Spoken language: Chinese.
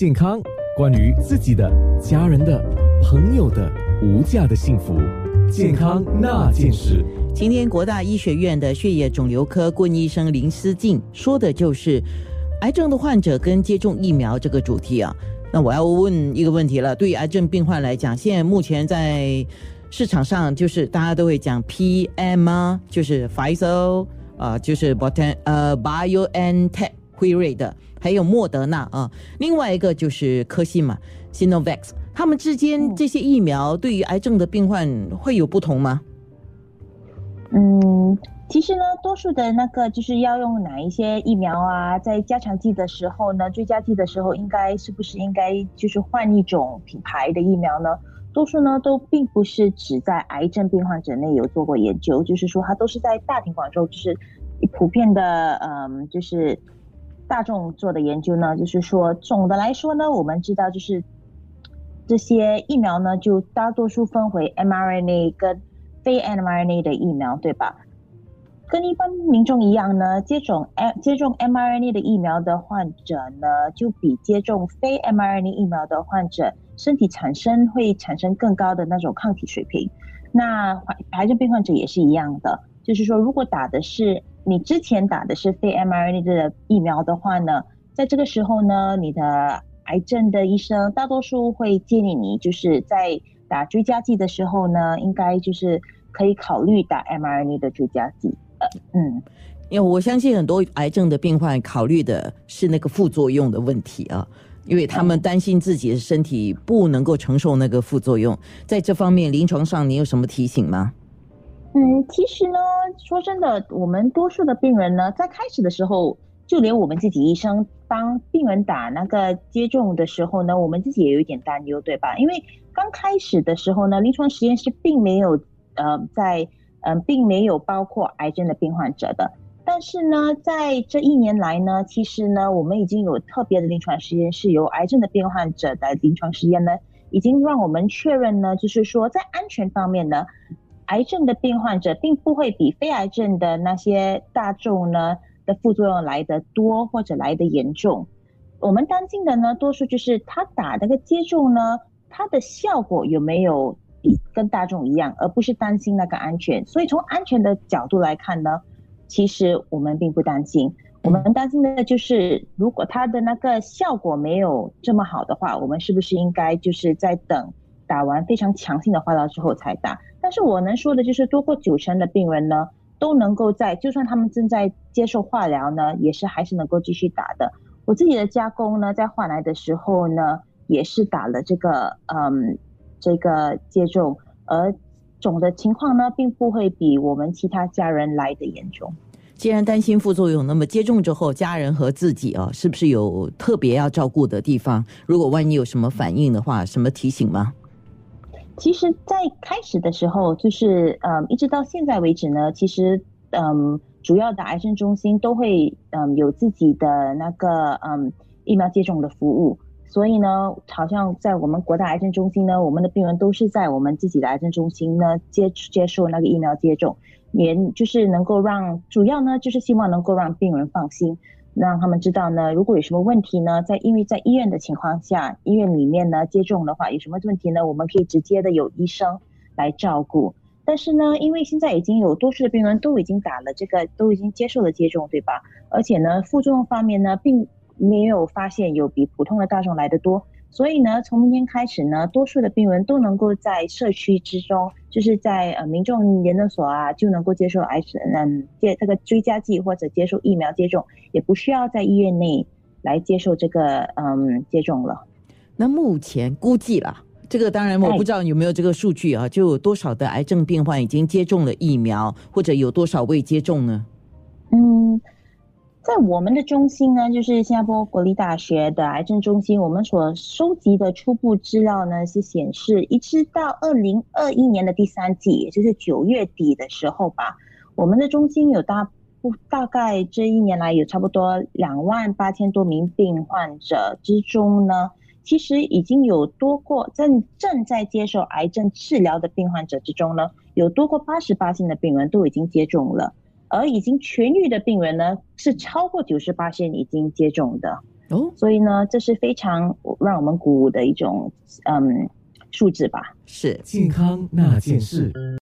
健康，关于自己的、家人的、朋友的无价的幸福，健康那件事。今天国大医学院的血液肿瘤科顾问医生林思静说的就是癌症的患者跟接种疫苗这个主题啊。那我要问一个问题了，对于癌症病患来讲，现在目前在市场上就是大家都会讲 PM 啊，就是 Pfizer 啊，就是 Botan 呃 BioNTech 辉瑞的，还有莫德纳啊，另外一个就是科兴嘛，Sinovac，他们之间这些疫苗对于癌症的病患会有不同吗？嗯，其实呢，多数的那个就是要用哪一些疫苗啊，在加强剂的时候呢，追加剂的时候，应该是不是应该就是换一种品牌的疫苗呢？多数呢都并不是只在癌症病患者内有做过研究，就是说它都是在大庭广众，就是普遍的，嗯，就是大众做的研究呢，就是说总的来说呢，我们知道就是这些疫苗呢，就大多数分为 mRNA 跟非 mRNA 的疫苗，对吧？跟一般民众一样呢，接种 m 接种 mRNA 的疫苗的患者呢，就比接种非 mRNA 疫苗的患者身体产生会产生更高的那种抗体水平。那癌症病患者也是一样的，就是说，如果打的是你之前打的是非 mRNA 的疫苗的话呢，在这个时候呢，你的癌症的医生大多数会建议你，就是在打追加剂的时候呢，应该就是可以考虑打 mRNA 的追加剂。呃嗯，因为我相信很多癌症的病患考虑的是那个副作用的问题啊，因为他们担心自己的身体不能够承受那个副作用。在这方面，临床上你有什么提醒吗？嗯，其实呢，说真的，我们多数的病人呢，在开始的时候，就连我们自己医生帮病人打那个接种的时候呢，我们自己也有一点担忧，对吧？因为刚开始的时候呢，临床实验室并没有呃在。嗯，并没有包括癌症的病患者的，但是呢，在这一年来呢，其实呢，我们已经有特别的临床实验，室由癌症的病患者的临床实验呢，已经让我们确认呢，就是说在安全方面呢，癌症的病患者并不会比非癌症的那些大众呢的副作用来得多或者来得严重。我们担心的呢，多数就是他打那个接种呢，它的效果有没有比？跟大众一样，而不是担心那个安全。所以从安全的角度来看呢，其实我们并不担心。我们担心的就是，如果它的那个效果没有这么好的话，我们是不是应该就是在等打完非常强性的化疗之后才打？但是我能说的就是，多过九成的病人呢，都能够在就算他们正在接受化疗呢，也是还是能够继续打的。我自己的家公呢，在换来的时候呢，也是打了这个嗯。这个接种，而总的情况呢，并不会比我们其他家人来的严重。既然担心副作用，那么接种之后，家人和自己啊，是不是有特别要照顾的地方？如果万一有什么反应的话，什么提醒吗？其实，在开始的时候，就是嗯，一直到现在为止呢，其实嗯，主要的癌症中心都会嗯有自己的那个嗯疫苗接种的服务。所以呢，好像在我们国大癌症中心呢，我们的病人都是在我们自己的癌症中心呢接接受那个疫苗接种，也就是能够让主要呢就是希望能够让病人放心，让他们知道呢，如果有什么问题呢，在因为在医院的情况下，医院里面呢接种的话有什么问题呢，我们可以直接的有医生来照顾。但是呢，因为现在已经有多数的病人都已经打了这个，都已经接受了接种，对吧？而且呢，副作用方面呢，并没有发现有比普通的大众来的多，所以呢，从明天开始呢，多数的病人都能够在社区之中，就是在呃民众研究所啊，就能够接受癌症嗯接这个追加剂或者接受疫苗接种，也不需要在医院内来接受这个嗯接种了。那目前估计啦，这个当然我不知道有没有这个数据啊，就有多少的癌症病患已经接种了疫苗，或者有多少未接种呢？嗯。在我们的中心呢，就是新加坡国立大学的癌症中心，我们所收集的初步资料呢，是显示，一直到二零二一年的第三季，也就是九月底的时候吧，我们的中心有大不大概这一年来有差不多两万八千多名病患者之中呢，其实已经有多过正正在接受癌症治疗的病患者之中呢，有多过八十八的病人都已经接种了。而已经痊愈的病人呢，是超过九十八线已经接种的。哦，所以呢，这是非常让我们鼓舞的一种嗯数字吧。是。健康那件事。